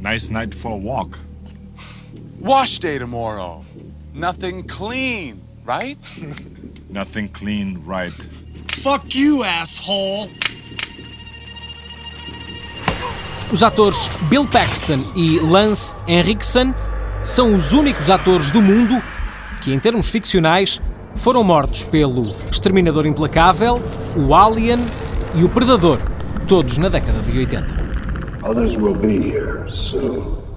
Nice night for a walk. Wash day tomorrow. Nothing clean, right? Nothing clean, right? Fuck you, asshole! Os atores Bill Paxton e Lance Henriksen são os únicos atores do mundo que, em termos ficcionais, foram mortos pelo Exterminador Implacável, o Alien e o Predador, todos na década de 80. Others will be here soon.